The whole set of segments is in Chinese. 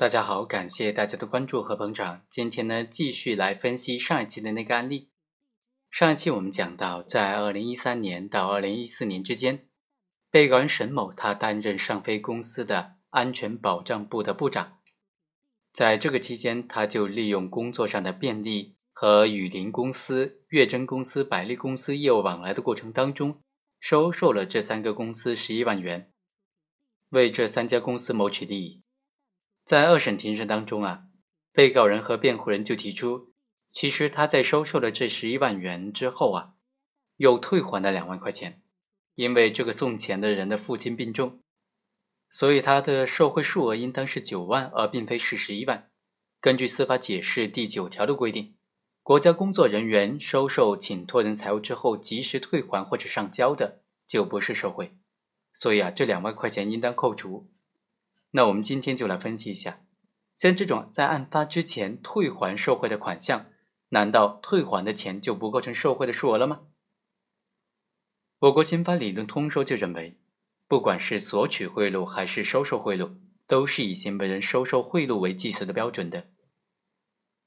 大家好，感谢大家的关注和捧场。今天呢，继续来分析上一期的那个案例。上一期我们讲到，在二零一三年到二零一四年之间，被告人沈某他担任上飞公司的安全保障部的部长，在这个期间，他就利用工作上的便利和雨林公司、月臻公司、百利公司业务往来的过程当中，收受了这三个公司十一万元，为这三家公司谋取利益。在二审庭审当中啊，被告人和辩护人就提出，其实他在收受了这十一万元之后啊，又退还了两万块钱，因为这个送钱的人的父亲病重，所以他的受贿数额应当是九万，而并非是十一万。根据司法解释第九条的规定，国家工作人员收受请托人财物之后及时退还或者上交的，就不是受贿，所以啊，这两万块钱应当扣除。那我们今天就来分析一下，像这种在案发之前退还受贿的款项，难道退还的钱就不构成受贿的数额了吗？我国刑法理论通说就认为，不管是索取贿赂还是收受贿赂，都是以行为人收受贿赂为计算的标准的。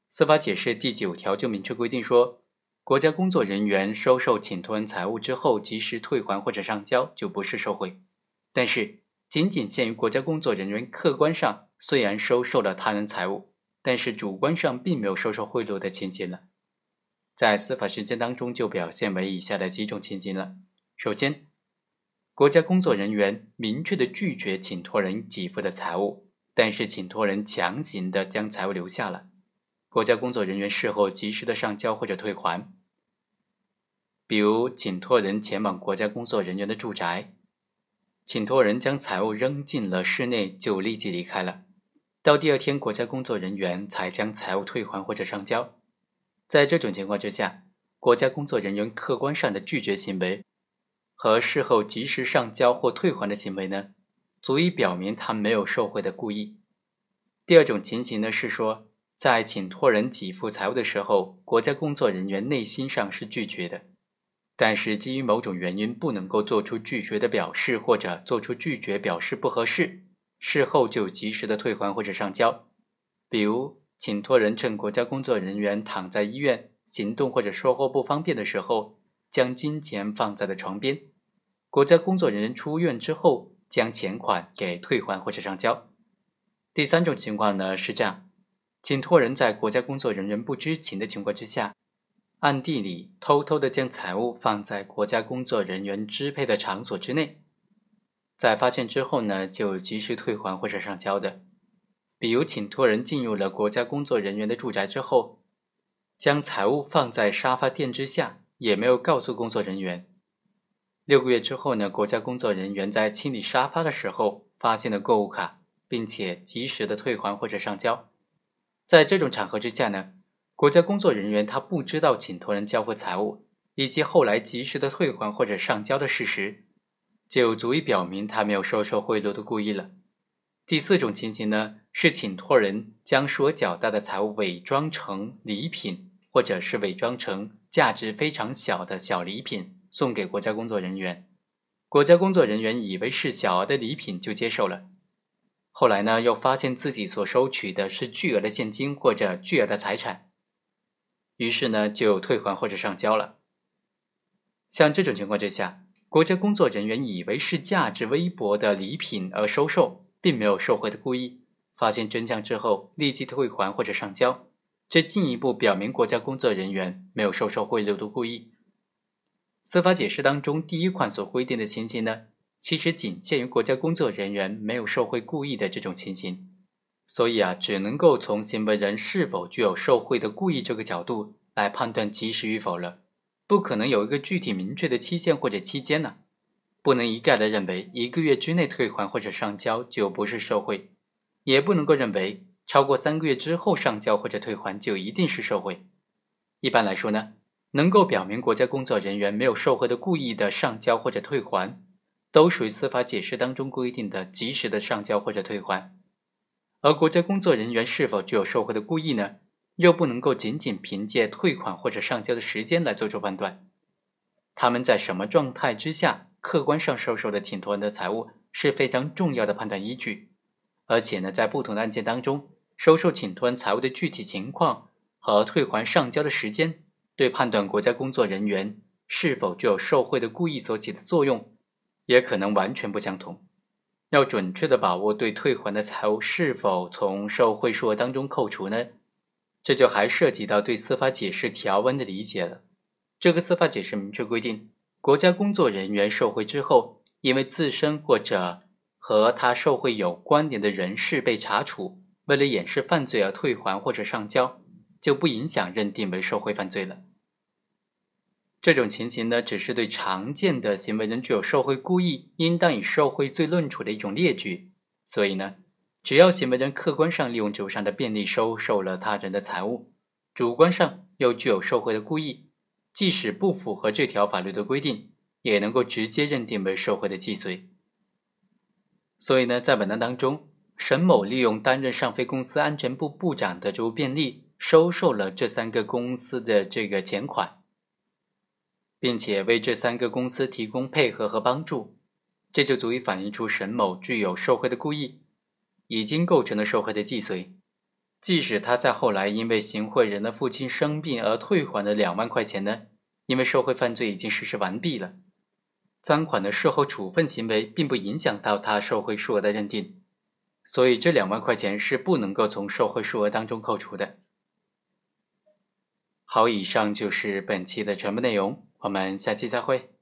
司法解释第九条就明确规定说，国家工作人员收受请托人财物之后及时退还或者上交，就不是受贿，但是。仅仅限于国家工作人员客观上虽然收受了他人财物，但是主观上并没有收受贿赂的情形了。在司法实践当中，就表现为以下的几种情形了。首先，国家工作人员明确的拒绝请托人给付的财物，但是请托人强行的将财物留下了，国家工作人员事后及时的上交或者退还。比如，请托人前往国家工作人员的住宅。请托人将财物扔进了室内，就立即离开了。到第二天，国家工作人员才将财物退还或者上交。在这种情况之下，国家工作人员客观上的拒绝行为和事后及时上交或退还的行为呢，足以表明他没有受贿的故意。第二种情形呢，是说在请托人给付财物的时候，国家工作人员内心上是拒绝的。但是基于某种原因不能够做出拒绝的表示，或者做出拒绝表示不合适，事后就及时的退还或者上交。比如，请托人趁国家工作人员躺在医院行动或者说话不方便的时候，将金钱放在了床边，国家工作人员出院之后将钱款给退还或者上交。第三种情况呢是这样，请托人在国家工作人员不知情的情况之下。暗地里偷偷的将财物放在国家工作人员支配的场所之内，在发现之后呢，就及时退还或者上交的。比如，请托人进入了国家工作人员的住宅之后，将财物放在沙发垫之下，也没有告诉工作人员。六个月之后呢，国家工作人员在清理沙发的时候发现了购物卡，并且及时的退还或者上交。在这种场合之下呢。国家工作人员他不知道请托人交付财物，以及后来及时的退还或者上交的事实，就足以表明他没有收受贿赂的故意了。第四种情形呢，是请托人将数额较大的财物伪装成礼品，或者是伪装成价值非常小的小礼品送给国家工作人员，国家工作人员以为是小额的礼品就接受了，后来呢又发现自己所收取的是巨额的现金或者巨额的财产。于是呢，就退还或者上交了。像这种情况之下，国家工作人员以为是价值微薄的礼品而收受，并没有受贿的故意。发现真相之后，立即退还或者上交，这进一步表明国家工作人员没有收受贿赂的故意。司法解释当中第一款所规定的情形呢，其实仅限于国家工作人员没有受贿故意的这种情形。所以啊，只能够从行为人是否具有受贿的故意这个角度来判断及时与否了，不可能有一个具体明确的期限或者期间呢，不能一概的认为一个月之内退还或者上交就不是受贿，也不能够认为超过三个月之后上交或者退还就一定是受贿。一般来说呢，能够表明国家工作人员没有受贿的故意的上交或者退还，都属于司法解释当中规定的及时的上交或者退还。而国家工作人员是否具有受贿的故意呢？又不能够仅仅凭借退款或者上交的时间来做出判断。他们在什么状态之下客观上收受的请托人的财物是非常重要的判断依据。而且呢，在不同的案件当中，收受请托人财物的具体情况和退还上交的时间，对判断国家工作人员是否具有受贿的故意所起的作用，也可能完全不相同。要准确的把握对退还的财物是否从受贿数额当中扣除呢？这就还涉及到对司法解释条文的理解了。这个司法解释明确规定，国家工作人员受贿之后，因为自身或者和他受贿有关联的人士被查处，为了掩饰犯罪而退还或者上交，就不影响认定为受贿犯罪了。这种情形呢，只是对常见的行为人具有受贿故意，应当以受贿罪论处的一种列举。所以呢，只要行为人客观上利用职务上的便利收受了他人的财物，主观上又具有受贿的故意，即使不符合这条法律的规定，也能够直接认定为受贿的既遂。所以呢，在本案当中，沈某利用担任上飞公司安全部部长的职务便利，收受了这三个公司的这个钱款。并且为这三个公司提供配合和帮助，这就足以反映出沈某具有受贿的故意，已经构成了受贿的既遂。即使他在后来因为行贿人的父亲生病而退还了两万块钱呢，因为受贿犯罪已经实施完毕了，赃款的事后处分行为并不影响到他受贿数额的认定，所以这两万块钱是不能够从受贿数额当中扣除的。好，以上就是本期的全部内容。我们下期再会。